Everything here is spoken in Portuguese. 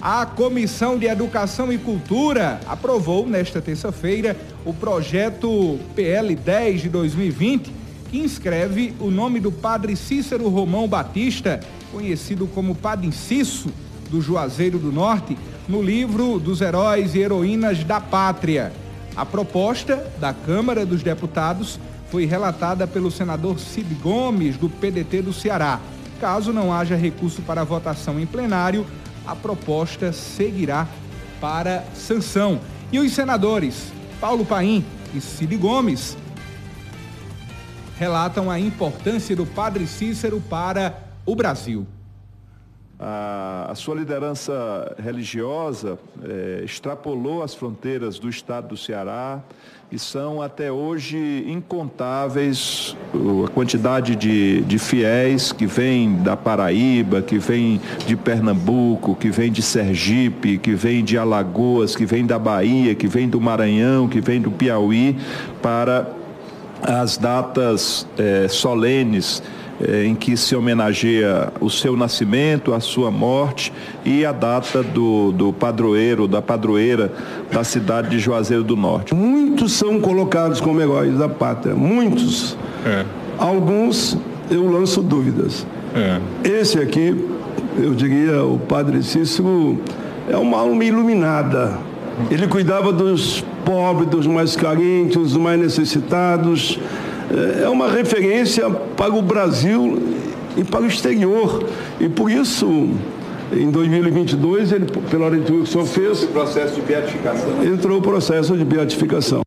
A Comissão de Educação e Cultura aprovou nesta terça-feira o projeto PL 10 de 2020, que inscreve o nome do padre Cícero Romão Batista, conhecido como Padre Inciso, do Juazeiro do Norte, no livro dos Heróis e Heroínas da Pátria. A proposta da Câmara dos Deputados foi relatada pelo senador Cid Gomes, do PDT do Ceará. Caso não haja recurso para votação em plenário, a proposta seguirá para sanção. E os senadores Paulo Paim e Cid Gomes relatam a importância do Padre Cícero para o Brasil. A, a sua liderança religiosa é, extrapolou as fronteiras do estado do Ceará e são até hoje incontáveis a quantidade de, de fiéis que vêm da Paraíba, que vêm de Pernambuco, que vêm de Sergipe, que vêm de Alagoas, que vêm da Bahia, que vêm do Maranhão, que vêm do Piauí para as datas é, solenes eh, em que se homenageia o seu nascimento, a sua morte e a data do, do padroeiro, da padroeira da cidade de Juazeiro do Norte. Muitos são colocados como heróis da pátria, muitos. É. Alguns eu lanço dúvidas. É. Esse aqui, eu diria, o padre Cícero, é uma alma iluminada. Ele cuidava dos pobres, dos mais carentes, dos mais necessitados é, é uma referência para o Brasil e para o exterior. E por isso, em 2022, ele, pela leitura que o senhor fez. Esse processo de beatificação. Entrou o processo de beatificação.